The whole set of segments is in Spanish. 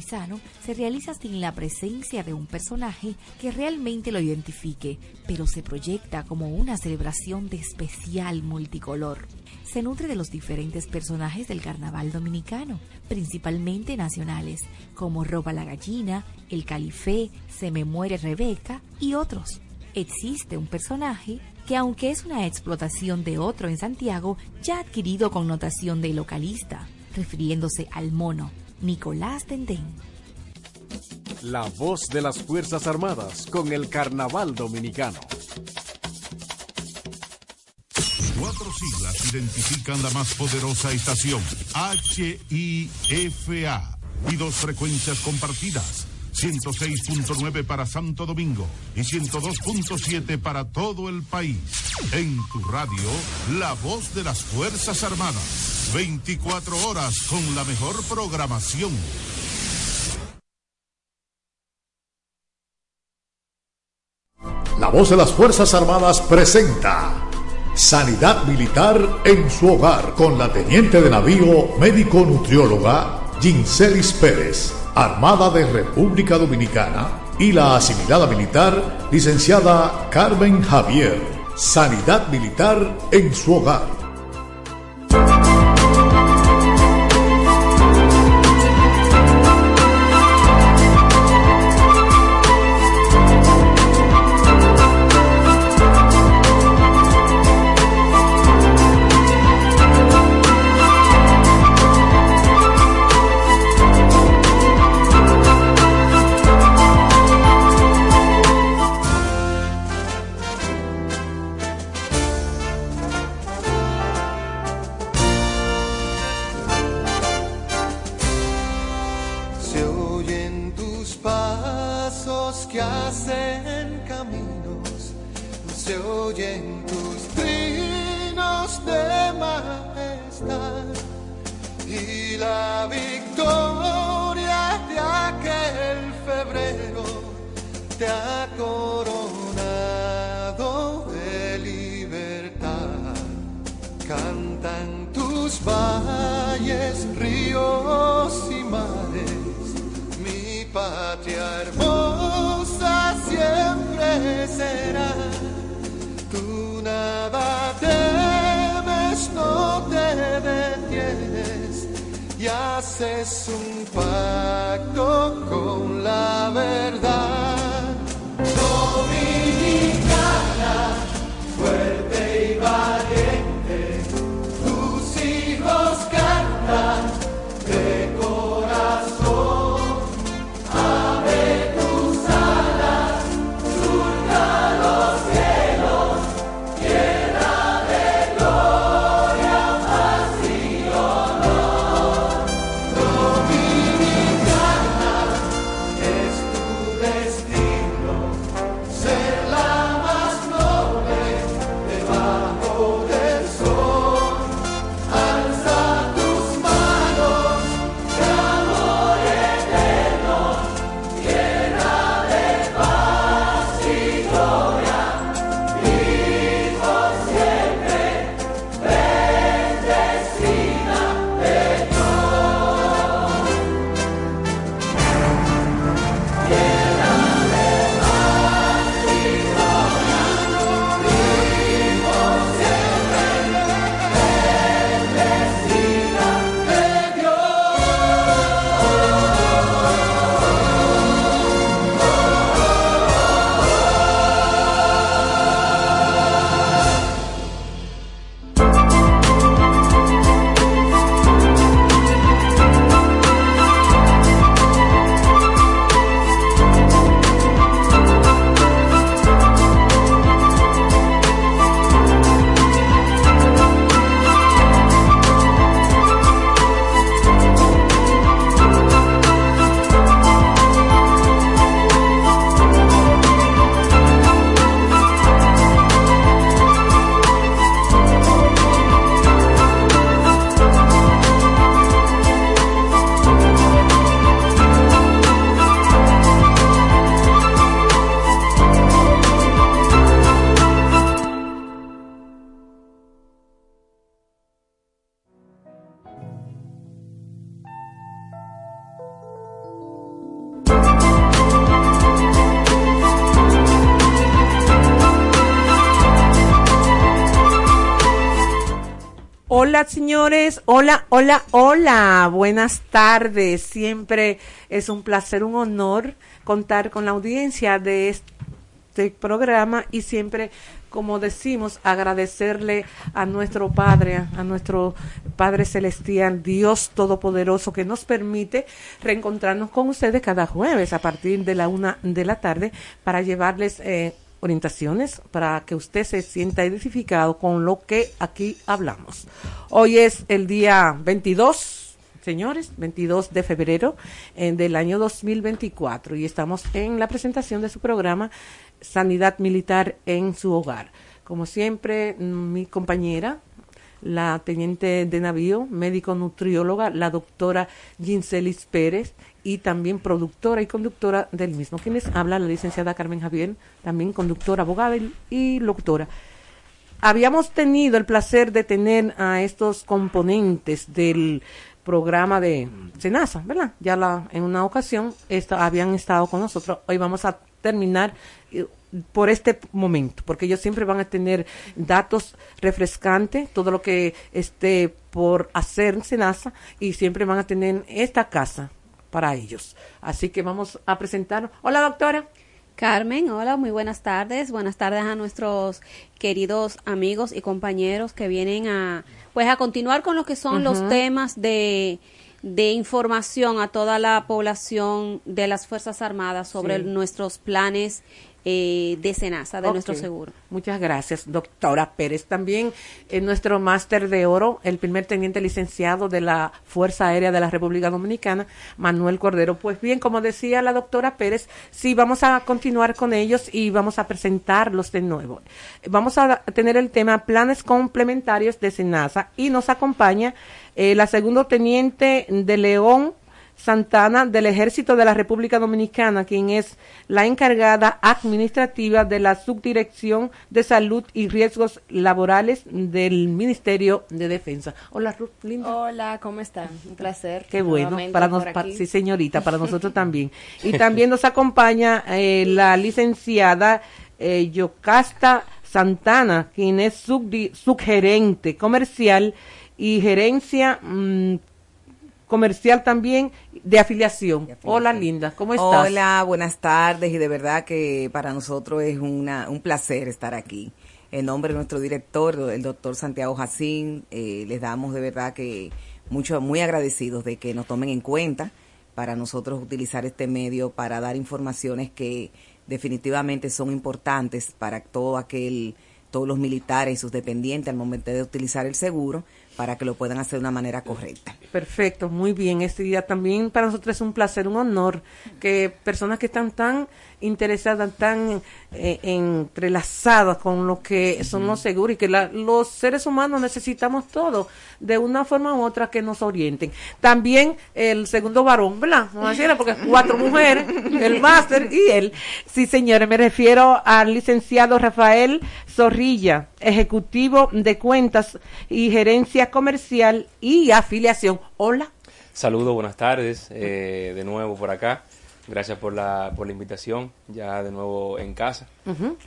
Se realiza sin la presencia de un personaje que realmente lo identifique, pero se proyecta como una celebración de especial multicolor. Se nutre de los diferentes personajes del carnaval dominicano, principalmente nacionales, como Roba la Gallina, El Califé, Se me muere Rebeca y otros. Existe un personaje que aunque es una explotación de otro en Santiago, ya ha adquirido connotación de localista, refiriéndose al mono, Nicolás Dendén. La voz de las Fuerzas Armadas con el Carnaval Dominicano. Cuatro siglas identifican la más poderosa estación, HIFA, y dos frecuencias compartidas. 106.9 para Santo Domingo y 102.7 para todo el país. En tu radio, la voz de las Fuerzas Armadas. 24 horas con la mejor programación. La voz de las Fuerzas Armadas presenta Sanidad Militar en su hogar con la teniente de navío médico nutrióloga Ginselis Pérez, Armada de República Dominicana, y la asimilada militar licenciada Carmen Javier. Sanidad Militar en su hogar haces un pacto con la verdad. Señores, hola, hola, hola, buenas tardes. Siempre es un placer, un honor contar con la audiencia de este programa y siempre como decimos, agradecerle a nuestro Padre, a nuestro Padre Celestial, Dios Todopoderoso, que nos permite reencontrarnos con ustedes cada jueves a partir de la una de la tarde para llevarles eh, orientaciones para que usted se sienta identificado con lo que aquí hablamos. Hoy es el día 22, señores, 22 de febrero eh, del año 2024 y estamos en la presentación de su programa Sanidad Militar en su hogar. Como siempre, mi compañera, la teniente de navío, médico nutrióloga, la doctora Ginselis Pérez, y también productora y conductora del mismo. Quienes habla la licenciada Carmen Javier, también conductora, abogada y locutora. Habíamos tenido el placer de tener a estos componentes del programa de Senasa, ¿verdad? Ya la, en una ocasión habían estado con nosotros. Hoy vamos a terminar eh, por este momento, porque ellos siempre van a tener datos refrescantes, todo lo que esté por hacer en Senasa, y siempre van a tener esta casa para ellos. Así que vamos a presentar. Hola, doctora. Carmen, hola, muy buenas tardes. Buenas tardes a nuestros queridos amigos y compañeros que vienen a, pues, a continuar con lo que son los temas de, de información a toda la población de las Fuerzas Armadas sobre nuestros planes eh, de Senasa, de nuestro seguro. Muchas gracias, doctora Pérez. También nuestro máster de oro, el primer teniente licenciado de la Fuerza Aérea de la República Dominicana, Manuel Cordero. Pues bien, como decía la doctora Pérez, sí, vamos a continuar con ellos y vamos a presentarlos de nuevo. Vamos a tener el tema planes complementarios de Senasa y nos acompaña eh, la segundo teniente de León, Santana del Ejército de la República Dominicana, quien es la encargada administrativa de la Subdirección de Salud y Riesgos Laborales del Ministerio de Defensa. Hola, Ruth, linda. Hola, ¿cómo están? Un placer. Qué bueno, para nosotros, sí, señorita, para nosotros también. Y también nos acompaña eh, la licenciada eh, Yocasta Santana, quien es subgerente comercial y gerencia mm, comercial también de afiliación. Hola Linda, ¿cómo estás? Hola, buenas tardes y de verdad que para nosotros es una, un placer estar aquí. En nombre de nuestro director, el doctor Santiago Jacín, eh, les damos de verdad que mucho, muy agradecidos de que nos tomen en cuenta para nosotros utilizar este medio para dar informaciones que definitivamente son importantes para todo aquel, todos los militares y sus dependientes al momento de utilizar el seguro, para que lo puedan hacer de una manera correcta. Perfecto, muy bien. Este día también para nosotros es un placer, un honor que personas que están tan interesadas, tan eh, entrelazadas con lo que son los seguros y que los seres humanos necesitamos todo de una forma u otra que nos orienten. También el segundo varón, ¿verdad? porque cuatro mujeres, el máster y él. Sí, señores, me refiero al licenciado Rafael Zorrilla, ejecutivo de cuentas y gerencia comercial y afiliación. Hola. Saludos, buenas tardes, eh, de nuevo por acá. Gracias por la, por la invitación, ya de nuevo en casa.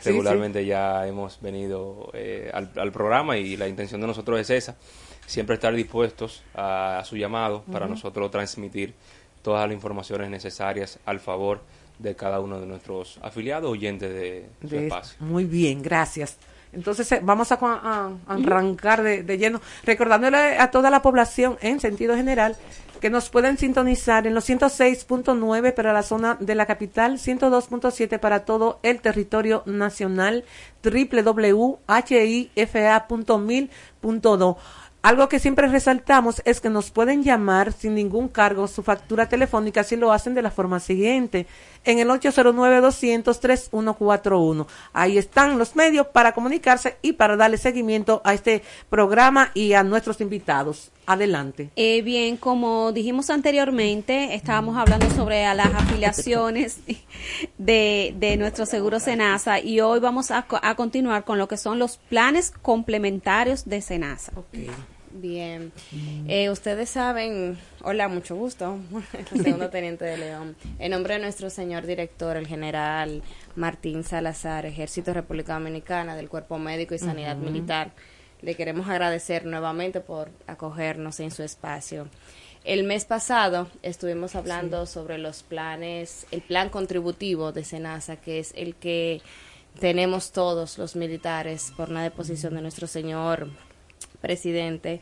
Regularmente ya hemos venido eh, al, programa y la intención de nosotros es esa, siempre estar dispuestos a, su llamado para nosotros transmitir todas las informaciones necesarias al favor de cada uno de nuestros afiliados oyentes de, su espacio. Muy bien, gracias. Entonces eh, vamos a, arrancar de, de, lleno, recordándole a toda la población en sentido general que nos pueden sintonizar en los 106.9 para la zona de la capital, 102.7 para todo el territorio nacional, www.hifa.mil.do. Algo que siempre resaltamos es que nos pueden llamar sin ningún cargo su factura telefónica si lo hacen de la forma siguiente en el 809-200-3141. Ahí están los medios para comunicarse y para darle seguimiento a este programa y a nuestros invitados. Adelante. Eh, bien, como dijimos anteriormente, estábamos hablando sobre las afiliaciones de, de nuestro seguro Senasa y hoy vamos a, a, continuar con lo que son los planes complementarios de Senasa. Bien. Eh, ustedes saben, hola, mucho gusto, el segundo teniente de León. En nombre de nuestro señor director, el general Martín Salazar, Ejército República Dominicana, del Cuerpo Médico y Sanidad Militar, le queremos agradecer nuevamente por acogernos en su espacio. El mes pasado estuvimos hablando sobre los planes, el plan contributivo de SENASA, que es el que tenemos todos los militares por una deposición de nuestro señor presidente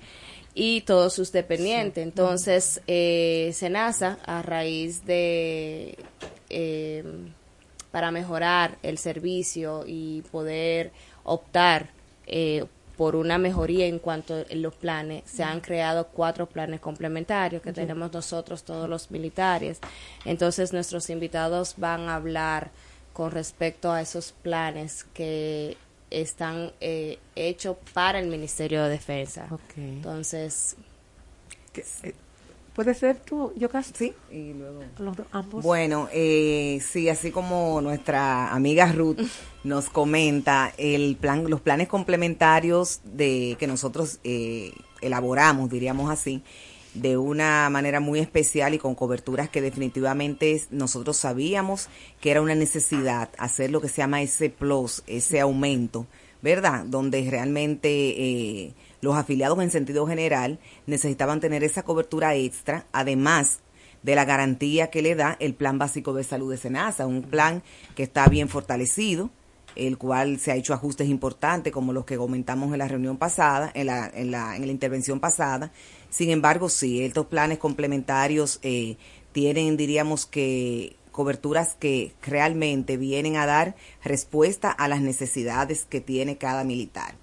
y todos sus dependientes. Entonces, eh, SENASA, a raíz de, eh, para mejorar el servicio y poder optar eh, por una mejoría en cuanto a los planes. Se han creado cuatro planes complementarios que tenemos nosotros, todos los militares. Entonces, nuestros invitados van a hablar con respecto a esos planes que están eh, hechos para el Ministerio de Defensa. Entonces, eh, ¿Puede ser tú, yo casi? Sí, y luego. ambos. Bueno, eh, sí, así como nuestra amiga Ruth nos comenta, el plan, los planes complementarios de que nosotros eh, elaboramos, diríamos así, de una manera muy especial y con coberturas que definitivamente nosotros sabíamos que era una necesidad hacer lo que se llama ese plus, ese aumento, ¿verdad? Donde realmente eh, los afiliados en sentido general necesitaban tener esa cobertura extra, además de la garantía que le da el Plan Básico de Salud de SENASA, un plan que está bien fortalecido, el cual se ha hecho ajustes importantes como los que comentamos en la reunión pasada, en la, en la, en la intervención pasada. Sin embargo, sí, estos planes complementarios eh, tienen, diríamos que, coberturas que realmente vienen a dar respuesta a las necesidades que tiene cada militar.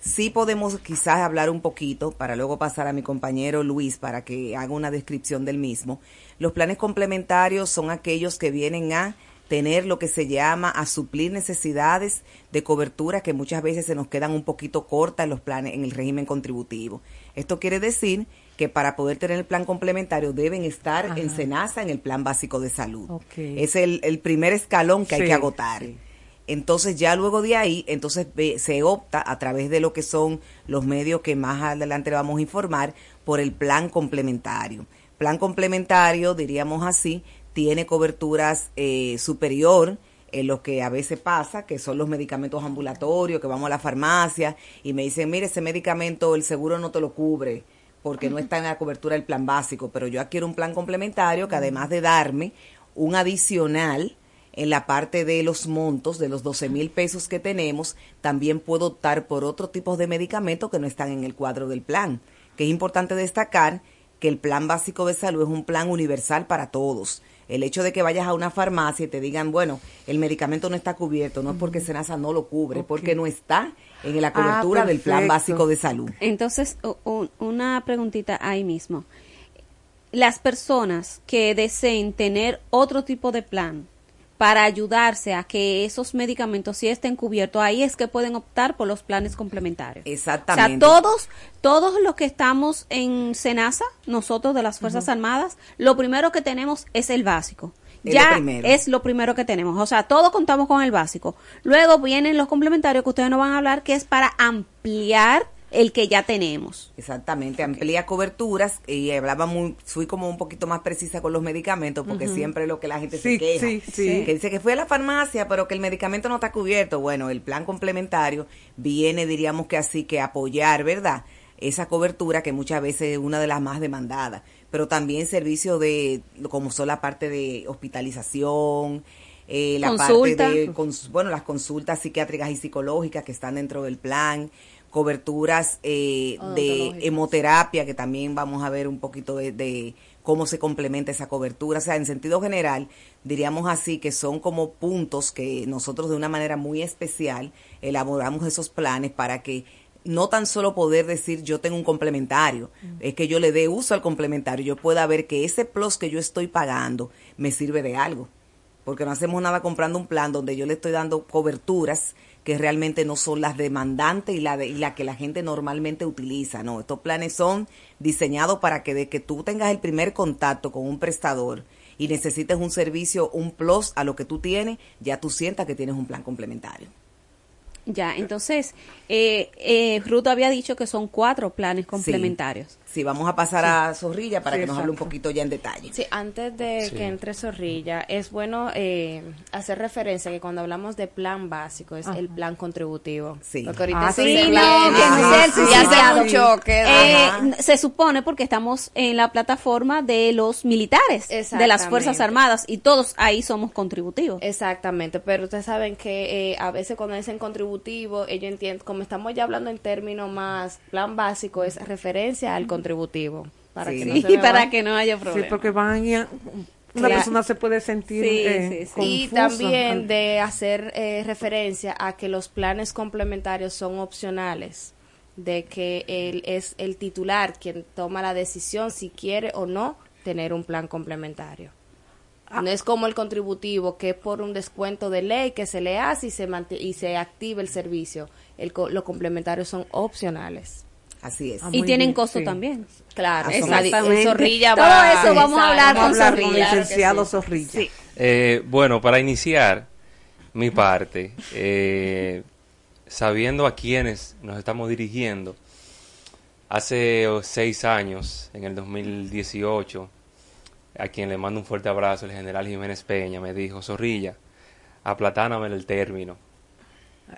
Sí podemos quizás hablar un poquito, para luego pasar a mi compañero Luis para que haga una descripción del mismo. Los planes complementarios son aquellos que vienen a tener lo que se llama a suplir necesidades de cobertura que muchas veces se nos quedan un poquito cortas en los planes en el régimen contributivo. Esto quiere decir que para poder tener el plan complementario deben estar en SENASA en el plan básico de salud. Es el, primer escalón que hay que agotar. Entonces ya luego de ahí, entonces se opta a través de lo que son los medios que más adelante le vamos a informar por el plan complementario. Plan complementario, diríamos así, tiene coberturas eh, superior en lo que a veces pasa, que son los medicamentos ambulatorios, que vamos a la farmacia y me dicen, mire, ese medicamento el seguro no te lo cubre porque no está en la cobertura del plan básico, pero yo adquiero un plan complementario que además de darme un adicional, en la parte de los montos, de los 12 mil pesos que tenemos, también puedo optar por otro tipo de medicamentos que no están en el cuadro del plan. Que es importante destacar que el plan básico de salud es un plan universal para todos. El hecho de que vayas a una farmacia y te digan, bueno, el medicamento no está cubierto, no es porque Senasa no lo cubre, porque no está en la ah, cobertura del plan básico de salud. Entonces, una preguntita ahí mismo. Las personas que deseen tener otro tipo de plan, para ayudarse a que esos medicamentos sí estén cubiertos, ahí es que pueden optar por los planes complementarios. Exactamente. O sea, todos, todos los que estamos en SENASA, nosotros de las Fuerzas Armadas, lo primero que tenemos es el básico. ya es lo primero que tenemos. O sea, todos contamos con el básico. Luego vienen los complementarios que ustedes nos van a hablar, que es para ampliar el que ya tenemos. Exactamente, amplía coberturas y hablaba muy, fui como un poquito más precisa con los medicamentos porque siempre lo que la gente se queja, que dice que fue a la farmacia pero que el medicamento no está cubierto. Bueno, el plan complementario viene, diríamos que así, que apoyar, ¿verdad? Esa cobertura que muchas veces es una de las más demandadas, pero también servicios de, como son la parte de hospitalización, eh, la parte de, bueno, las consultas psiquiátricas y psicológicas que están dentro del plan, coberturas eh, de hemoterapia, que también vamos a ver un poquito de, cómo se complementa esa cobertura. O sea, en sentido general, diríamos así que son como puntos que nosotros de una manera muy especial elaboramos esos planes para que no tan solo poder decir yo tengo un complementario, es que yo le dé uso al complementario, yo pueda ver que ese plus que yo estoy pagando me sirve de algo. Porque no hacemos nada comprando un plan donde yo le estoy dando coberturas que realmente no son las demandantes y la, de, y la que la gente normalmente utiliza. No, estos planes son diseñados para que de que tú tengas el primer contacto con un prestador y necesites un servicio, un plus a lo que tú tienes, ya tú sientas que tienes un plan complementario. Ya, entonces, eh, eh, Ruth había dicho que son cuatro planes complementarios. Sí, vamos a pasar a Zorrilla para Sí, que nos hable un poquito ya en detalle. Sí, antes de Sí. que entre Zorrilla, es bueno eh, hacer referencia que cuando hablamos de plan básico es el plan contributivo. Sí. Porque ahorita Ah, se sí, no, un choque. Eh, se supone porque estamos en la plataforma de los militares, de las. Fuerzas Armadas, y todos ahí somos contributivos. Exactamente, pero ustedes saben que eh, a veces cuando dicen contributivo, ellos entienden, como estamos ya hablando en términos más, plan básico es referencia al contributivo. Para Sí. que no Sí, se para que no haya Sí, problema. porque van a, una Claro. persona se puede sentir Sí, eh, sí, sí. Y también de hacer eh, referencia a que los planes complementarios son opcionales, de que él es el titular quien toma la decisión si quiere o no tener un plan complementario. Ah. No es como el contributivo, que es por un descuento de ley que se le hace y se, y se activa el servicio. El co- los complementarios son opcionales. Así es. Ah, y tienen bien, costo sí. también. Claro, Exactamente. en Zorrilla Todo va- eso vamos a hablar con Vamos a hablar con el Zorrilla, licenciado sí. Zorrilla. Eh, bueno, para iniciar mi parte, eh, sabiendo a quiénes nos estamos dirigiendo, hace seis años, en el 2018, a quien le mando un fuerte abrazo, el general Jiménez Peña, me dijo, Zorrilla, aplatáname el término.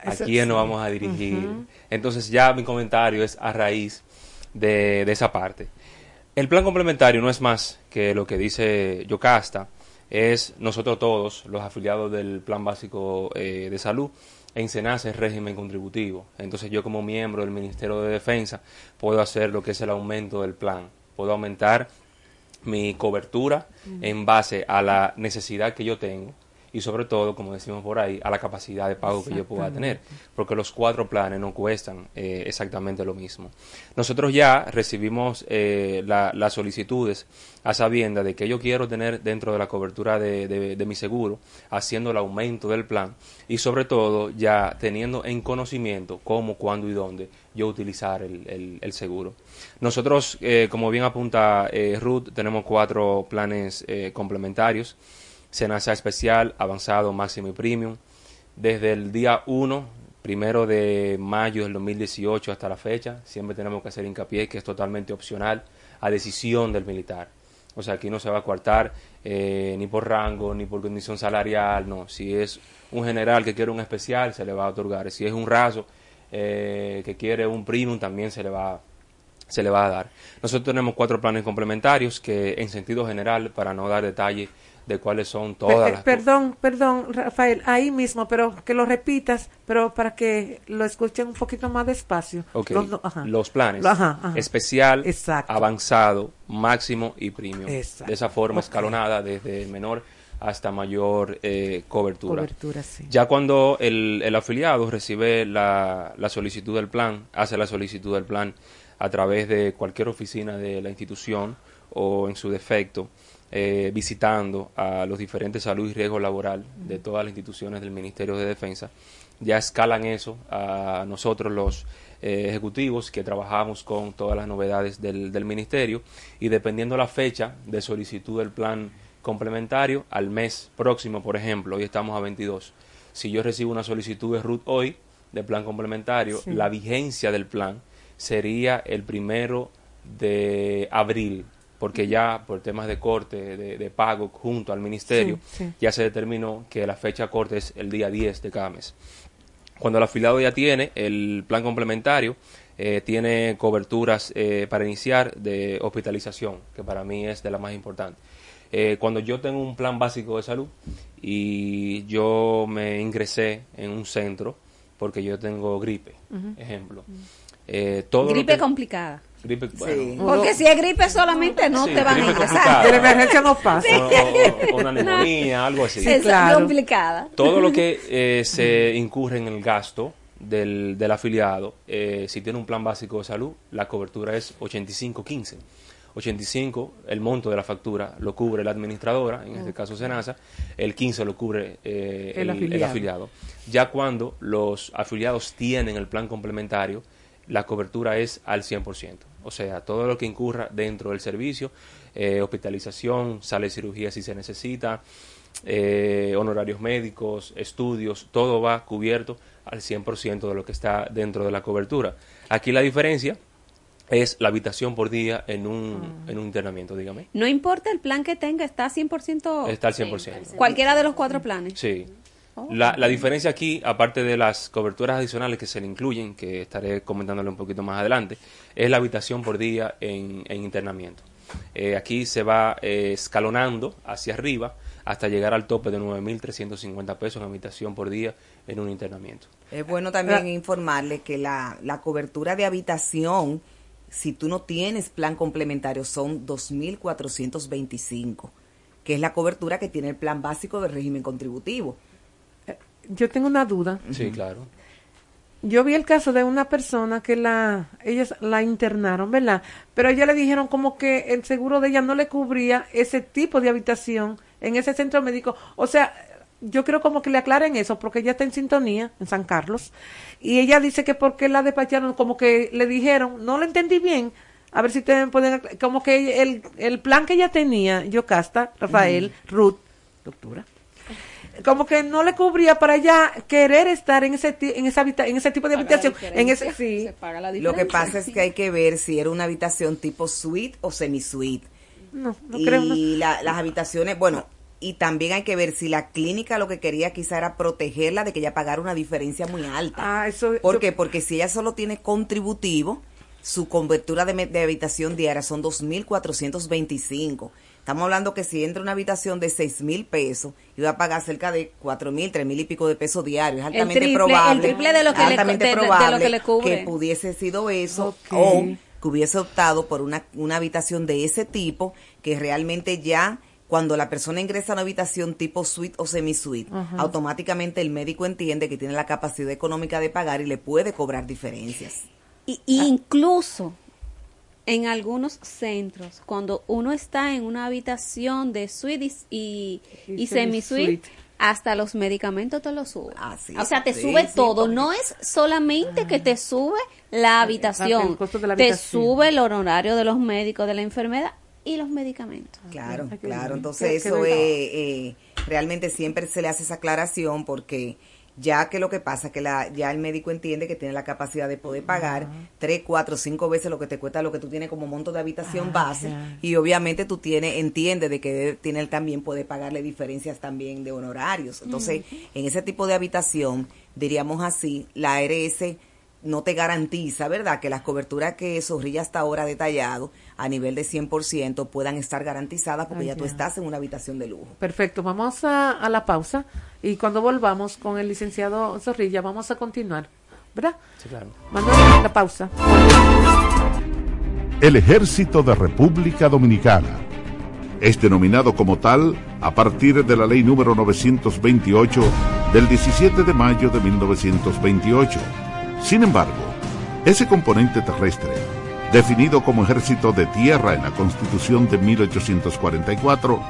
¿A quién nos vamos a dirigir? Entonces ya mi comentario es a raíz de, de esa parte. El plan complementario no es más que lo que dice Yocasta, es nosotros todos, los afiliados del Plan Básico eh, de Salud, en SENASA es régimen contributivo. Entonces yo como miembro del Ministerio de Defensa puedo hacer lo que es el aumento del plan. Puedo aumentar mi cobertura en base a la necesidad que yo tengo y sobre todo, como decimos por ahí, a la capacidad de pago que yo pueda tener, porque los cuatro planes no cuestan eh, exactamente lo mismo. Nosotros ya recibimos eh, la- las solicitudes a sabienda de que yo quiero tener dentro de la cobertura de, de- de mi seguro, haciendo el aumento del plan y sobre todo ya teniendo en conocimiento cómo, cuándo y dónde yo utilizar el, el- el seguro. Nosotros, eh, como bien apunta eh, Ruth, tenemos cuatro planes eh, complementarios. Senasa especial, avanzado, máximo y premium. Desde el día 1, primero de mayo del 2018 hasta la fecha, siempre tenemos que hacer hincapié que es totalmente opcional a decisión del militar. O sea, aquí no se va a coartar eh, ni por rango, ni por condición salarial, no. Si es un general que quiere un especial, se le va a otorgar. Si es un raso eh, que quiere un premium, también se le va se le va a dar. Nosotros tenemos cuatro planes complementarios que en sentido general, para no dar detalle de cuáles son todas Pe- eh, las... perdón, perdón, Rafael, ahí mismo, pero que lo repitas, pero para que lo escuchen un poquito más despacio. Ok, Los, do- ajá. los planes. Lo- ajá, ajá. Especial, Exacto. avanzado, máximo y premium. Exacto. De esa forma escalonada, desde el menor hasta mayor eh, cobertura. Cobertura, sí. Ya cuando el, el afiliado recibe la, la solicitud del plan, hace la solicitud del plan a través de cualquier oficina de la institución o en su defecto, eh, visitando a los diferentes salud y riesgo laboral de todas las instituciones del Ministerio de Defensa, ya escalan eso a nosotros los eh, ejecutivos que trabajamos con todas las novedades del, del ministerio y dependiendo la fecha de solicitud del plan complementario al mes próximo, por ejemplo, hoy estamos a 22. Si yo recibo una solicitud de RUT hoy de plan complementario, Sí. la vigencia del plan sería el primero de abril, porque ya por temas de corte, de, de pago junto al ministerio, Sí, sí. ya se determinó que la fecha corte es el día 10 de cada mes. Cuando el afiliado ya tiene el plan complementario, eh, tiene coberturas eh, para iniciar de hospitalización, que para mí es de la más importante. Eh, cuando yo tengo un plan básico de salud y yo me ingresé en un centro porque yo tengo gripe, ejemplo. Todo Gripe que- complicada. Gripe, bueno, Sí. Porque si es gripe solamente no Sí, te van a ingresar. De la emergencia no pasa. o- o- o una neumonía, algo así. Sí, claro. complicada. Todo lo que eh, se incurre en el gasto del, del afiliado, eh, si tiene un plan básico de salud, la cobertura es 85-15. 85, el monto de la factura lo cubre la administradora, en este caso Senasa, el 15 lo cubre eh, El el, el afiliado. afiliado. Ya cuando los afiliados tienen el plan complementario, la cobertura es al 100%. O sea, todo lo que incurra dentro del servicio, eh, hospitalización, sale de cirugía si se necesita, eh, honorarios médicos, estudios, todo va cubierto al 100% de lo que está dentro de la cobertura. Aquí la diferencia es la habitación por día en un, Ah. en un internamiento, dígame. No importa el plan que tenga, está 100%. Está al 100%. Cualquiera de los cuatro planes. Sí. La, la diferencia aquí, aparte de las coberturas adicionales que se le incluyen, que estaré comentándole un poquito más adelante, es la habitación por día en, en internamiento. Eh, aquí se va eh, escalonando hacia arriba hasta llegar al tope de 9.350 pesos en habitación por día en un internamiento. Es bueno también Ah. informarle que la, la cobertura de habitación, si tú no tienes plan complementario, son 2.425, que es la cobertura que tiene el plan básico del régimen contributivo. Yo tengo una duda. Sí, claro. Yo vi el caso de una persona que la ellos la internaron, ¿verdad? Pero ella le dijeron como que el seguro de ella no le cubría ese tipo de habitación en ese centro médico. O sea, yo creo como que le aclaren eso porque ella está en sintonía en San Carlos y ella dice que porque la despacharon como que le dijeron, no lo entendí bien. A ver si te pueden como que el, el plan que ella tenía, Yocasta, Rafael, Ruth, doctora como que no le cubría para ella querer estar en ese en esa habita- en ese tipo de habitación en ese sí Se paga la Lo que pasa es que hay que ver si era una habitación tipo suite o semi-suite. no no y creo no. la- las habitaciones, bueno, y también hay que ver si la clínica lo que quería quizá era protegerla de que ella pagara una diferencia muy alta. ah eso ¿Por eso- qué? Porque si ella solo tiene contributivo, su cobertura de habitación diaria son 2.425. Estamos hablando que si entra una habitación de seis mil pesos, iba a pagar cerca de cuatro mil, tres mil y pico de pesos diarios. Es El altamente triple- probable, el triple de lo que le- altamente de- de- de lo probable que le cubre. pudiese sido eso o que hubiese optado por una, una habitación de ese tipo que realmente ya cuando la persona ingresa a una habitación tipo suite o semi-suite, automáticamente el médico entiende que tiene la capacidad económica de pagar y le puede cobrar diferencias. Y- incluso en algunos centros, cuando uno está en una habitación de suite y, y, Y semi-suite, hasta los medicamentos te los sube. Ah, sí. o sea, te Sí, sube sí, todo. No es solamente que te sube la habitación, el costo de la te habitación. sube el honorario de los médicos de la enfermedad y los medicamentos. Claro, qué claro. Entonces eso es, eh, realmente siempre se le hace esa aclaración porque ya que lo que pasa es que la, ya el médico entiende que tiene la capacidad de poder pagar tres, cuatro, cinco veces lo que te cuesta lo que tú tienes como monto de habitación Ah, base. y obviamente tú tienes, entiende de que tiene también puede pagarle diferencias también de honorarios. Entonces, en ese tipo de habitación, diríamos así, la ARS no te garantiza, ¿verdad?, que las coberturas que Zorrilla hasta ahora ha detallado a nivel de 100% puedan estar garantizadas porque ya tú ya. estás en una habitación de lujo. perfecto vamos a, a la pausa y cuando volvamos con el licenciado Zorrilla vamos a continuar ¿verdad? Sí, claro. Manuel la pausa El Ejército de República Dominicana. Es denominado como tal a partir de la ley número 928 del 17 de mayo de 1928. Sin embargo, ese componente terrestre, definido como ejército de tierra en la Constitución de 1844,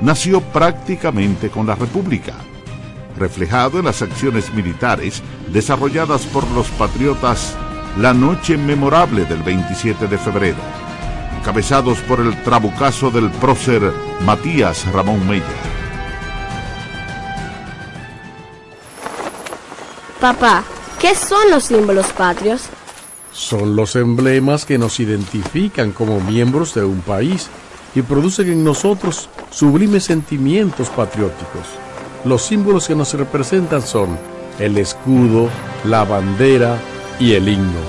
nació prácticamente con la República, reflejado en las acciones militares desarrolladas por los patriotas la noche memorable del 27 de febrero, encabezados por el trabucazo del prócer Matías Ramón Mella. Papá, ¿qué son los símbolos patrios? Son los emblemas que nos identifican como miembros de un país y producen en nosotros sublimes sentimientos patrióticos. Los símbolos que nos representan son el escudo, la bandera y el himno.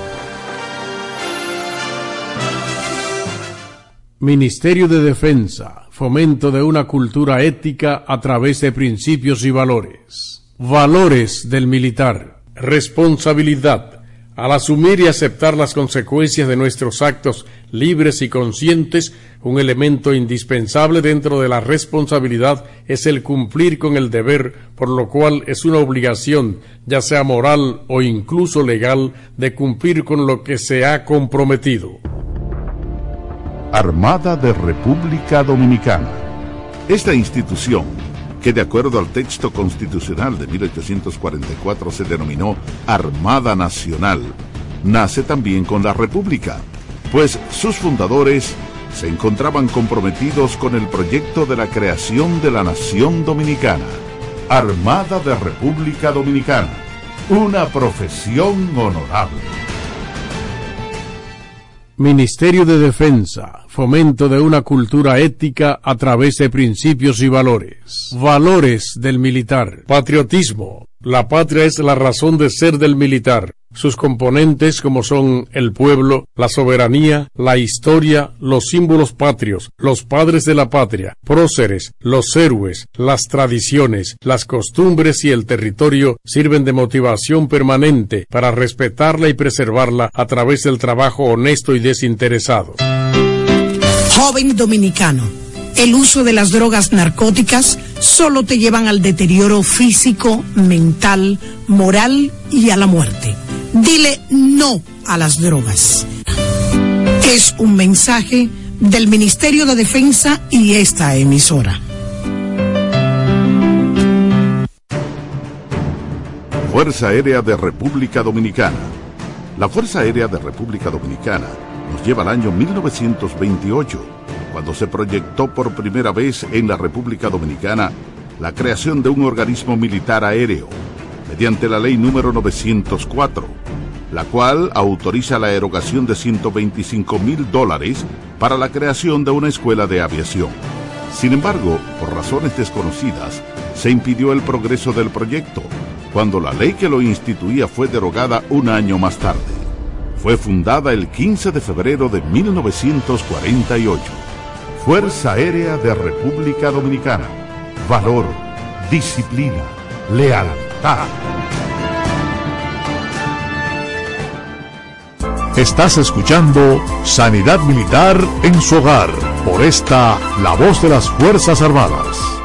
Ministerio de Defensa, fomento de una cultura ética a través de principios y valores. Valores del militar. Responsabilidad. Al asumir y aceptar las consecuencias de nuestros actos libres y conscientes, un elemento indispensable dentro de la responsabilidad es el cumplir con el deber, por lo cual es una obligación, ya sea moral o incluso legal, de cumplir con lo que se ha comprometido. Armada de República Dominicana. Esta institución, que de acuerdo al texto constitucional de 1844 se denominó Armada Nacional, nace también con la República, pues sus fundadores se encontraban comprometidos con el proyecto de la creación de la nación dominicana, Armada de República Dominicana, una profesión honorable. Ministerio de Defensa, fomento de una cultura ética a través de principios y valores. Valores del militar. Patriotismo. La patria es la razón de ser del militar. Sus componentes como son el pueblo, la soberanía, la historia, los símbolos patrios, los padres de la patria, próceres, los héroes, las tradiciones, las costumbres y el territorio sirven de motivación permanente para respetarla y preservarla a través del trabajo honesto y desinteresado. Joven dominicano, el uso de las drogas narcóticas solo te llevan al deterioro físico, mental, moral y a la muerte. Dile no a las drogas. Es un mensaje del Ministerio de Defensa y esta emisora. Fuerza Aérea de República Dominicana. La Fuerza Aérea de República Dominicana nos lleva al año 1928, cuando se proyectó por primera vez en la República Dominicana la creación de un organismo militar aéreo mediante la ley número 904, la cual autoriza la erogación de 125 mil dólares para la creación de una escuela de aviación. Sin embargo, por razones desconocidas, se impidió el progreso del proyecto, cuando la ley que lo instituía fue derogada un año más tarde. Fue fundada el 15 de febrero de 1948. Fuerza Aérea de República Dominicana. Valor, disciplina, lealtad. Estás escuchando Sanidad Militar en su hogar por esta La Voz de las Fuerzas Armadas.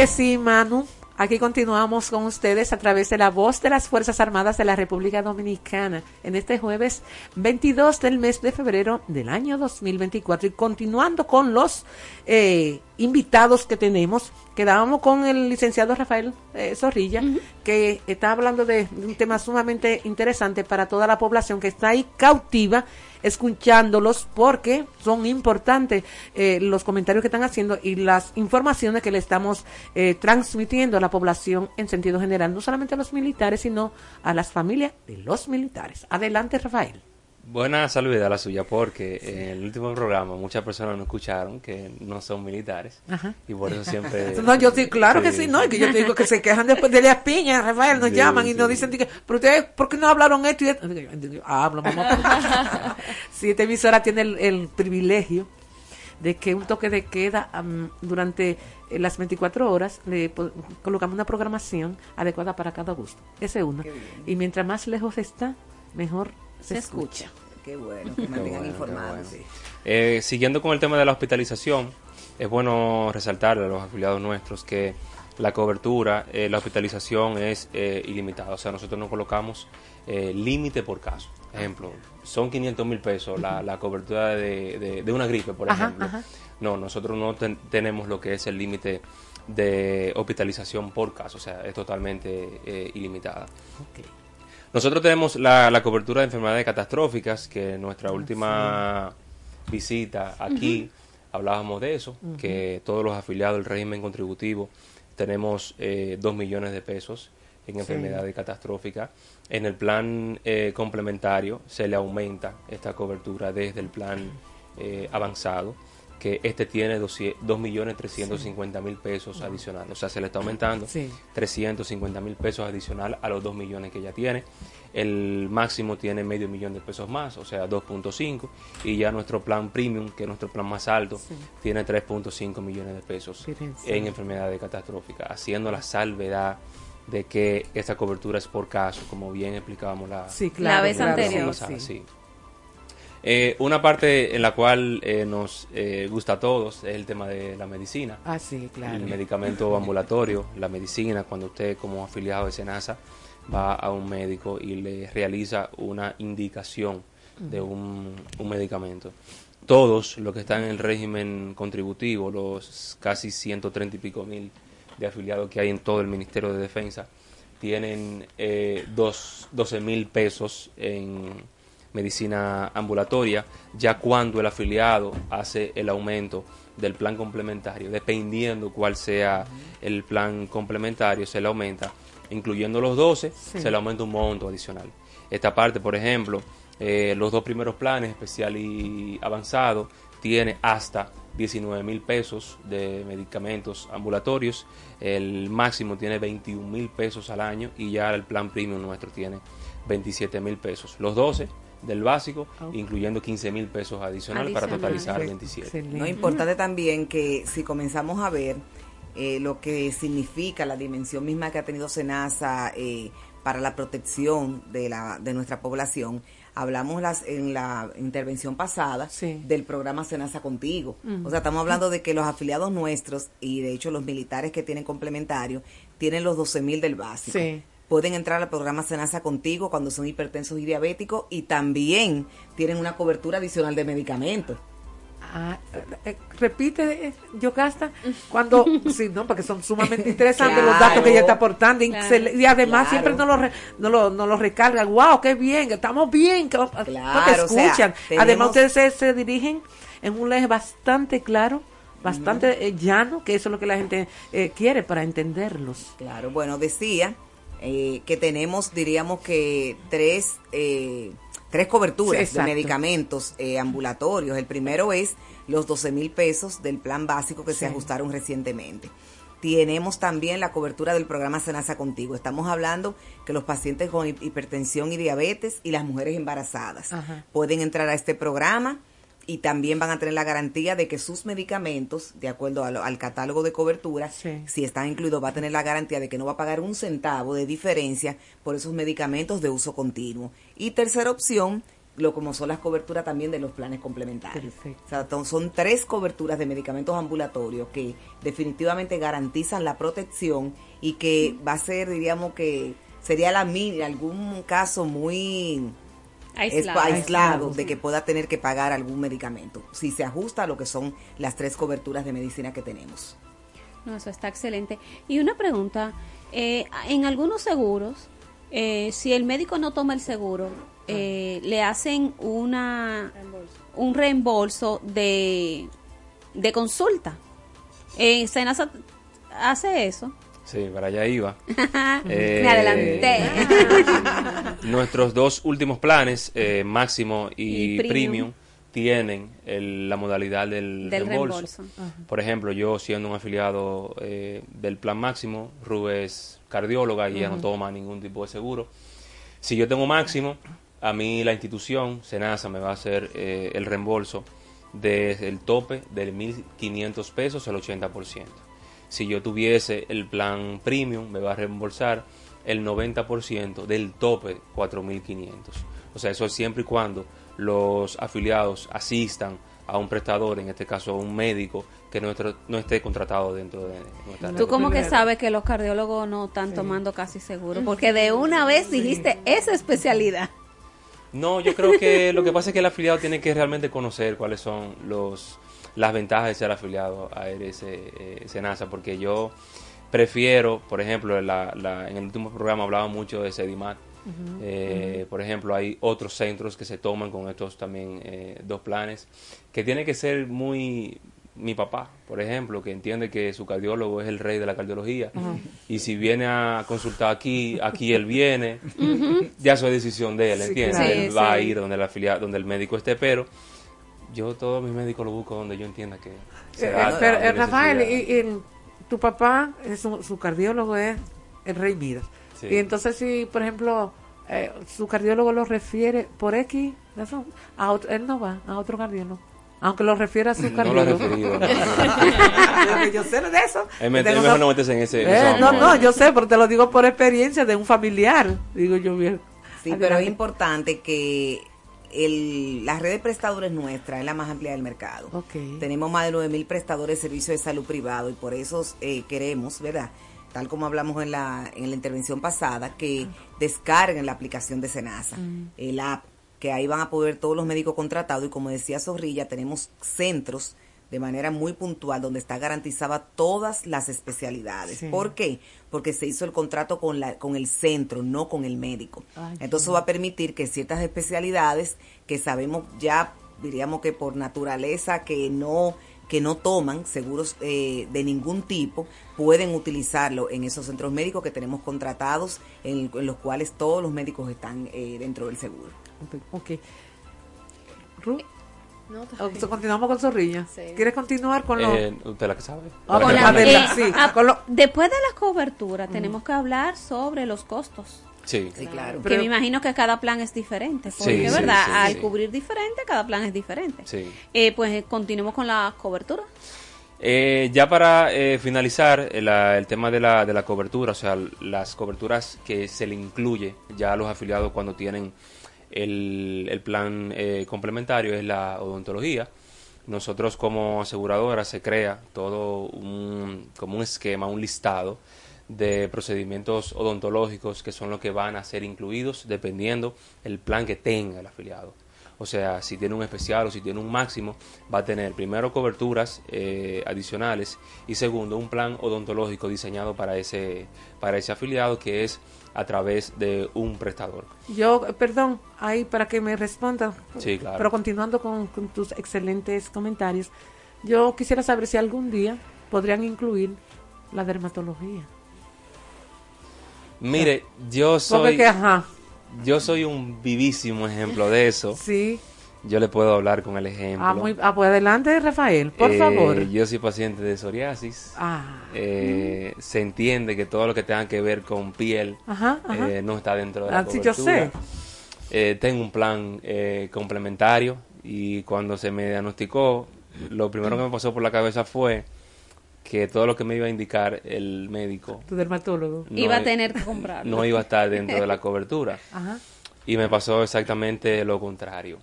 Que sí, Manu. Aquí continuamos con ustedes a través de la voz de las Fuerzas Armadas de la República Dominicana en este jueves 22 del mes de febrero del año 2024 y continuando con los eh, invitados que tenemos, quedábamos con el licenciado Rafael eh, Zorrilla, que está hablando de un tema sumamente interesante para toda la población que está ahí cautiva escuchándolos porque son importantes eh, los comentarios que están haciendo y las informaciones que le estamos eh, transmitiendo a la población en sentido general, no solamente a los militares, sino a las familias de los militares. Adelante, Rafael. Buena salud a la suya, porque en el último programa muchas personas no escucharon que no son militares Ajá. y por eso siempre... No, yo sí, claro que sí, no, que yo te digo que se quejan después de las piñas, Rafael, nos Sí, llaman y nos dicen, que, pero ustedes, ¿por qué no hablaron esto y esto? Digo, Hablo, mamá. sí, esta emisora tiene el, el privilegio de que un toque de queda durante eh, las 24 horas le colocamos una programación adecuada para cada gusto. Ese es uno. Y mientras más lejos está, mejor se, Se escucha. escucha. Qué bueno, que mantengan bueno, informados. bueno. Eh, siguiendo con el tema de la hospitalización, es bueno resaltar a los afiliados nuestros que la cobertura, eh, la hospitalización es eh, ilimitada. O sea, nosotros no colocamos eh, límite por caso. Ejemplo, son 500 mil pesos la, la cobertura de, de- de una gripe, por Ajá, ejemplo. ajá. No, nosotros no ten- tenemos lo que es el límite de hospitalización por caso. O sea, es totalmente eh, ilimitada. Nosotros tenemos la, la cobertura de enfermedades catastróficas, que en nuestra última visita aquí. Hablábamos de eso, que todos los afiliados del régimen contributivo tenemos eh, dos millones de pesos en enfermedades catastróficas. En el plan eh, complementario se le aumenta esta cobertura desde el plan eh, avanzado, que este tiene 2.350.000 pesos adicionales. O sea, se le está aumentando Sí. 350 mil pesos adicional a los 2 millones que ya tiene. El máximo tiene medio millón de pesos más, o sea, 2.5. Y ya nuestro plan premium, que es nuestro plan más alto, Sí. tiene 3.5 millones de pesos Fíjense. en enfermedades catastróficas, haciendo la salvedad de que esta cobertura es por caso, como bien explicábamos la, Sí, claro. La vez claro, anterior. pasada, sí. Eh, una parte en la cual eh, nos eh, gusta a todos es el tema de la medicina. Ah, sí, claro. El medicamento ambulatorio, la medicina, cuando usted como afiliado de SENASA va a un médico y le realiza una indicación de un, un medicamento. Todos los que están en el régimen contributivo, los casi 130 y pico mil de afiliados que hay en todo el Ministerio de Defensa, tienen eh, dos, 12 mil pesos en medicina ambulatoria, ya cuando el afiliado hace el aumento del plan complementario, dependiendo cuál sea el plan complementario, se le aumenta, incluyendo los 12, se le aumenta un monto adicional. Esta parte, por ejemplo, eh, los dos primeros planes, especial y avanzado, tiene hasta 19 mil pesos de medicamentos ambulatorios, el máximo tiene 21 mil pesos al año y ya el plan premium nuestro tiene 27 mil pesos. Los 12 del básico, incluyendo 15 mil pesos adicionales para totalizar 27. No importante también que si comenzamos a ver eh, lo que significa la dimensión misma que ha tenido SENASA eh, para la protección de, la, de nuestra población, hablamos las, en la intervención pasada del programa Senasa Contigo. O sea, estamos hablando de que los afiliados nuestros y de hecho los militares que tienen complementario tienen los 12 mil del básico. Pueden entrar al programa Senasa Contigo cuando son hipertensos y diabéticos y también tienen una cobertura adicional de medicamentos. Ah, eh, repite, eh, Yocasta, cuando, sí, no, porque son sumamente interesantes los datos que ella está aportando y, además siempre no los, no lo, no recargan, wow, qué bien, estamos bien, que, porque escuchan. además ustedes se, dirigen en un eje bastante claro, bastante eh, llano, que eso es lo que la gente quiere para entenderlos. Claro, bueno, decía que tenemos, diríamos que tres... Eh, tres coberturas de medicamentos eh, ambulatorios. El primero es los 12 mil pesos del plan básico que se ajustaron recientemente. Tenemos también la cobertura del programa Senasa Contigo. Estamos hablando que los pacientes con hipertensión y diabetes y las mujeres embarazadas pueden entrar a este programa y también van a tener la garantía de que sus medicamentos, de acuerdo al, catálogo de cobertura, si están incluidos, va a tener la garantía de que no va a pagar un centavo de diferencia por esos medicamentos de uso continuo. Y tercera opción, lo como son las coberturas también de los planes complementarios. O sea, son tres coberturas de medicamentos ambulatorios que definitivamente garantizan la protección y que va a ser, diríamos que sería la en algún caso muy aislado, de que pueda tener que pagar algún medicamento, si se ajusta a lo que son las tres coberturas de medicina que tenemos. No, eso está excelente. Y una pregunta, eh, en algunos seguros, eh, si el médico no toma el seguro, eh, le hacen una un reembolso de, de consulta. Eh, Senasa hace eso. Sí, para allá iba. Me adelanté. nuestros dos últimos planes, eh, máximo y, premium. tienen la modalidad del, reembolso. Por ejemplo, yo siendo un afiliado eh, del plan máximo, Rubén es cardióloga y ya no toma ningún tipo de seguro. Si yo tengo máximo, a mí la institución, Senasa, me va a hacer eh, el reembolso desde el tope de 1.500 pesos al 80% si yo tuviese el plan premium, me va a reembolsar el 90% del tope 4.500. O sea, eso es siempre y cuando los afiliados asistan a un prestador, en este caso a un médico, que no, no esté contratado dentro de nuestra ¿Tú cómo que sabes que los cardiólogos no están tomando casi seguro? Porque de una vez dijiste esa especialidad. No, yo creo que lo que pasa es que el afiliado tiene que realmente conocer cuáles son los las ventajas de ser afiliado a RS eh, Senasa, porque yo prefiero, por ejemplo, en, el último programa hablaba mucho de Sedimat. Eh, por ejemplo, hay otros centros que se toman con estos también eh, dos planes, que tiene que ser muy mi papá, por ejemplo, que entiende que su cardiólogo es el rey de la cardiología y si viene a consultar aquí, aquí él viene, ya es decisión de él, ¿entiende? él va a ir donde, la afiliado, donde el médico esté, pero yo todos mis médicos lo busco donde yo entienda que eh, eh, Rafael, y, tu papá, es su cardiólogo es el Rey Midas. Y entonces si, por ejemplo, eh, su cardiólogo lo refiere por X razón, a él no va a otro cardiólogo. Aunque lo refiera a su cardiólogo. No yo sé de eso. Es mejor no meterse en ese. no, no, yo sé, pero te lo digo por experiencia de un familiar. Digo yo bien. Sí, pero es importante que el, la red de prestadores nuestra es la más amplia del mercado. Tenemos más de 9.000 prestadores de servicios de salud privado y por eso eh, queremos, ¿verdad? Tal como hablamos en la, en la intervención pasada, que descarguen la aplicación de Senasa, mm. el app, que ahí van a poder todos los médicos contratados y como decía Zorrilla, tenemos centros de manera muy puntual, donde está garantizada todas las especialidades. Sí. ¿Por qué? Porque se hizo el contrato con, la, con el centro, no con el médico. Ay, Entonces va a permitir que ciertas especialidades que sabemos ya, diríamos que por naturaleza, que no que no toman seguros eh, de ningún tipo, pueden utilizarlo en esos centros médicos que tenemos contratados, en, en los cuales todos los médicos están eh, dentro del seguro. Ok. Ruth, No, o- so- continuamos con Zorrilla. Sí. ¿Quieres continuar con lo...? Eh, ¿Usted la que sabe? Ah, con la- Eh, sí, con lo- Después de la cobertura, tenemos que hablar sobre los costos. Sí. Sí, claro. que me imagino que cada plan es diferente. Porque, Sí, ¿verdad? sí, Al sí. cubrir diferente, cada plan es diferente. Sí. Eh, pues eh, continuemos con la cobertura. Eh, ya para eh, finalizar la- el tema de la, de la cobertura, o sea, las coberturas que se le incluye ya a los afiliados cuando tienen el, plan eh, complementario es la odontología. Nosotros como aseguradora se crea todo un, como un esquema, un listado de procedimientos odontológicos que son los que van a ser incluidos dependiendo el plan que tenga el afiliado. O sea, si tiene un especial o si tiene un máximo, va a tener primero coberturas eh, adicionales y segundo un plan odontológico diseñado para ese, para ese afiliado que es a través de un prestador. Yo, perdón, ahí para que me responda. Sí, claro. Pero continuando con, con tus excelentes comentarios, yo quisiera saber si algún día podrían incluir la dermatología. Mire, yo Porque soy, que, ajá, yo soy un vivísimo ejemplo de eso. sí. Yo le puedo hablar con el ejemplo. Ah, muy, ah, pues adelante, Rafael, por Eh, favor. Yo soy paciente de psoriasis. Ah, Eh, Se entiende que todo lo que tenga que ver con piel Ajá, ajá. eh, no está dentro de la Ah, sí, yo cobertura. sé. Eh, tengo un plan eh, complementario y cuando se me diagnosticó, lo primero que me pasó por la cabeza fue que todo lo que me iba a indicar el médico tu dermatólogo. no Iba a i- tener que comprarlo. no iba a estar dentro de la cobertura. Ajá. Y me pasó exactamente lo contrario.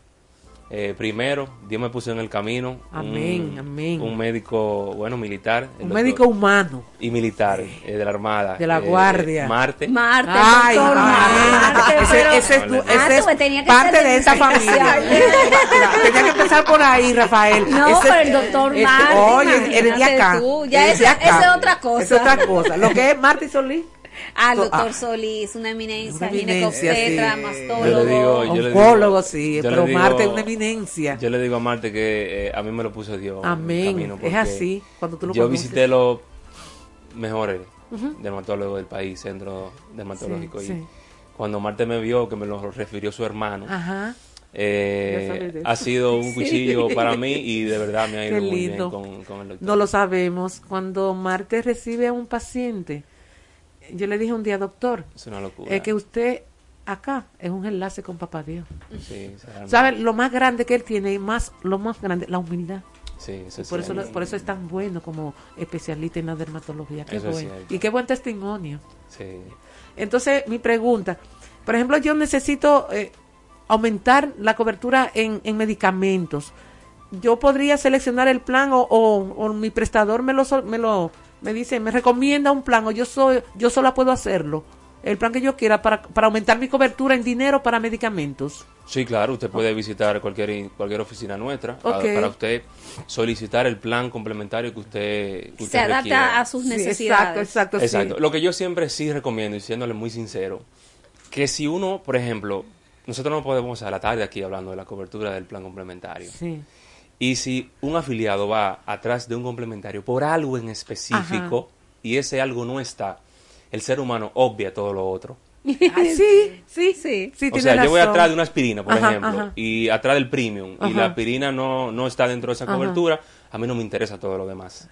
Eh, primero, Dios me puso en el camino. Amén, un, amén. Un médico, bueno, militar. Un doctor- médico humano. Y militar, eh, de la Armada. De la eh, Guardia. Marte. Marte, Ay, doctor ay, Marte, ese, pero- ese es, tu- Ah, ese tú, es tenía que parte de de esta mi familia. Mira, Tenía que empezar por ahí, Rafael. No, Ese- pero el doctor ese- Marte, Oye, eres de imagínate acá. tú, ya de esa- acá. esa es otra cosa. Es otra cosa. Lo que es Marte y Solís. Ah, el To- doctor ah. Solís, una eminencia, Una eminencia, ginecobstetra, sí. mastólogo. Yo le digo- yo le digo- Oncólogo, sí. yo le Pero digo- Marte es una eminencia. Yo le digo a Marte que eh, a mí me lo puso Dios. Amén. Es así. Cuando tú lo Yo conoces. visité los mejores dermatólogos del país, centro dermatológico. Sí, y sí. cuando Marte me vio, que me lo refirió su hermano, Ajá. eh, ha sido un Sí. cuchillo para mí y de verdad me ha ido Qué muy bien con el doctor. No lo sabemos. Cuando Marte recibe a un paciente, yo le dije un día, doctor, Es una locura. es que usted acá es un enlace con Papá Dios. Sí. Lo más grande que él tiene y más, lo más grande, la humildad. Sí, eso Por eso, por eso es tan bueno como especialista en la dermatología. Qué bueno. Y qué buen testimonio. Sí. Entonces, mi pregunta, por ejemplo, yo necesito eh, aumentar la cobertura en, en medicamentos. Yo podría seleccionar el plan o, o- o mi prestador me lo, me lo me dice, me recomienda un plan o yo soy yo sola puedo hacerlo. El plan que yo quiera para, para aumentar mi cobertura en dinero para medicamentos. Sí, claro, usted puede visitar cualquier cualquier oficina nuestra a- para usted solicitar el plan complementario que usted, que Se usted adapta requiera. a sus Sí, necesidades. exacto, exacto. Exacto. sí. Lo que yo siempre sí recomiendo, y siéndole muy sincero, que si uno, por ejemplo, nosotros no podemos a la tarde aquí hablando de la cobertura del plan complementario. Sí. Y si un afiliado va atrás de un complementario por algo en específico y ese algo no está, el ser humano obvia todo lo otro. Ah, sí, sí, Sí. sí. o sea, yo voy atrás de una aspirina, por Ajá, ejemplo, ajá. y atrás del premium, y la aspirina no, no está dentro de esa cobertura, a mí no me interesa todo lo demás.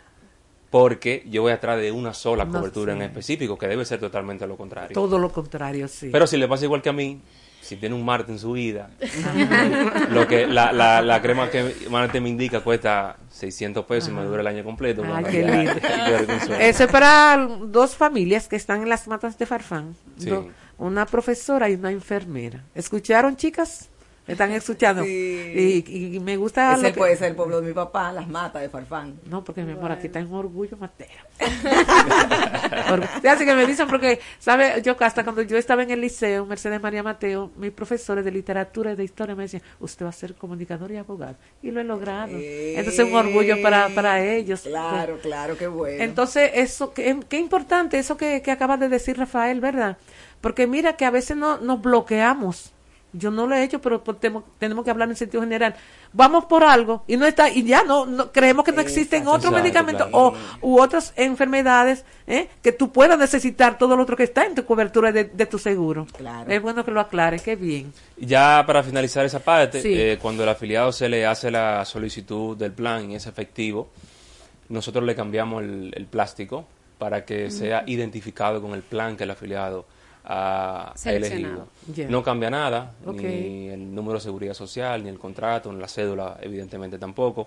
Porque yo voy atrás de una sola No cobertura en específico, que debe ser totalmente lo contrario. Todo lo contrario, sí. Pero si le pasa igual que a mí, si tiene un Marte en su vida, lo que la, la, la crema que Marte me indica cuesta 600 pesos y me dura el año completo. Qué lindo. un Eso es para dos familias que están en las matas de Farfán. Sí. Do- una profesora y una enfermera. ¿Escucharon, chicas? Me están escuchando. Y, me gusta. Ese puede ser el pueblo de mi papá, las matas de Farfán. No, porque mi amor, aquí está en orgullo matero. Así que me dicen, porque, ¿sabe? Yo hasta cuando yo estaba en el liceo, Mercedes María Mateo, mis profesores de literatura y de historia me decían, usted va a ser comunicador y abogado. Y lo he logrado. Entonces es un orgullo para, para ellos. Claro, claro, qué bueno. Entonces, eso, qué, qué importante eso que, que acaba de decir Rafael, ¿verdad? Porque mira que a veces no, nos bloqueamos yo no lo he hecho, pero tenemos, que hablar en sentido general. Vamos por algo y no está y ya no, creemos que no existen otros medicamentos o u otras enfermedades ¿eh? que tú puedas necesitar todo lo otro que está en tu cobertura de, tu seguro. Es bueno que lo aclares, qué bien. Ya para finalizar esa parte, eh, cuando el afiliado se le hace la solicitud del plan y es efectivo, nosotros le cambiamos el, plástico para que sea identificado con el plan que el afiliado ha, elegido. No cambia nada, ni el número de seguridad social, ni el contrato, ni la cédula, evidentemente tampoco.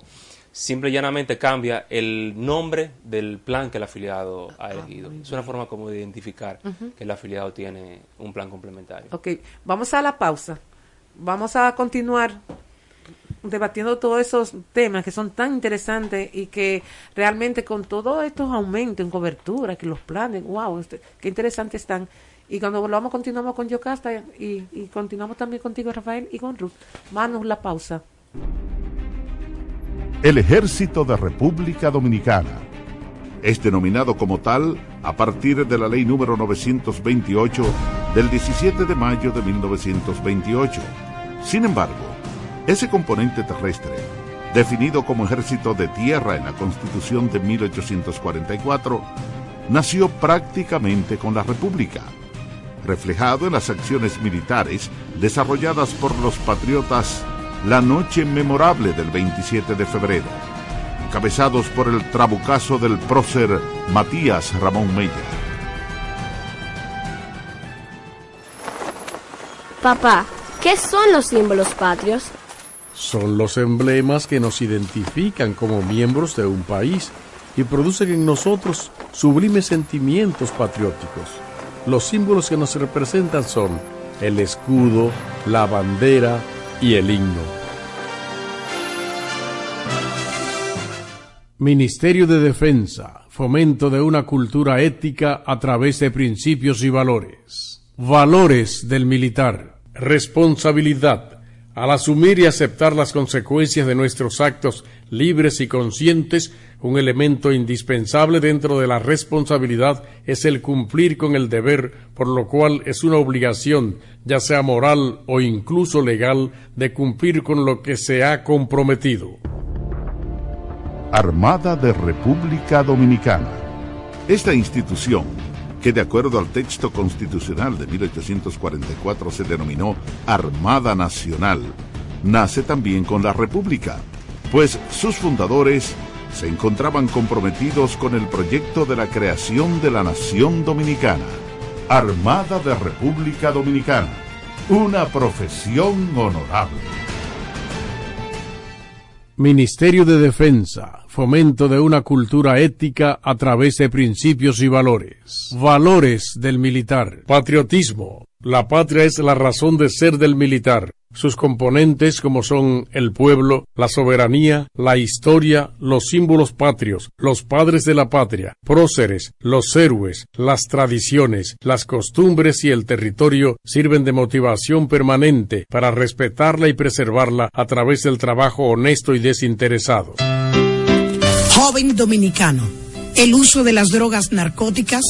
Simple y llanamente cambia el nombre del plan que el afiliado ha ah, elegido. es una forma como de identificar que el afiliado tiene un plan complementario. Ok, vamos a la pausa. Vamos a continuar debatiendo todos esos temas que son tan interesantes y que realmente con todos estos aumentos en cobertura, que los planes, wow, este, qué interesantes están y cuando volvamos continuamos con Yocasta y, continuamos también contigo, Rafael, y con Ruth. Manos la pausa. El Ejército de República Dominicana es denominado como tal a partir de la ley número 928 del 17 de mayo de 1928. Sin embargo, ese componente terrestre, definido como ejército de tierra en la Constitución de 1844, nació prácticamente con la República reflejado en las acciones militares desarrolladas por los patriotas la noche memorable del 27 de febrero, encabezados por el trabucazo del prócer Matías Ramón Mella. Papá, ¿qué son los símbolos patrios? Son los emblemas que nos identifican como miembros de un país y producen en nosotros sublimes sentimientos patrióticos. Los símbolos que nos representan son el escudo, la bandera y el himno. Ministerio de Defensa, fomento de una cultura ética a través de principios y valores. Valores del militar, responsabilidad, al asumir y aceptar las consecuencias de nuestros actos libres y conscientes, un elemento indispensable dentro de la responsabilidad es el cumplir con el deber, por lo cual es una obligación, ya sea moral o incluso legal, de cumplir con lo que se ha comprometido. Armada de República Dominicana. Esta institución, que de acuerdo al texto constitucional de 1844 se denominó Armada Nacional, nace también con la República, pues sus fundadores se encontraban comprometidos con el proyecto de la creación de la nación dominicana, Armada de República Dominicana, una profesión honorable. Ministerio de Defensa, fomento de una cultura ética a través de principios y valores. Valores del militar. Patriotismo. La patria es la razón de ser del militar sus componentes como son el pueblo, la soberanía, la historia, los símbolos patrios, los padres de la patria, próceres, los héroes, las tradiciones, las costumbres y el territorio sirven de motivación permanente para respetarla y preservarla a través del trabajo honesto y desinteresado. Joven dominicano, el uso de las drogas narcóticas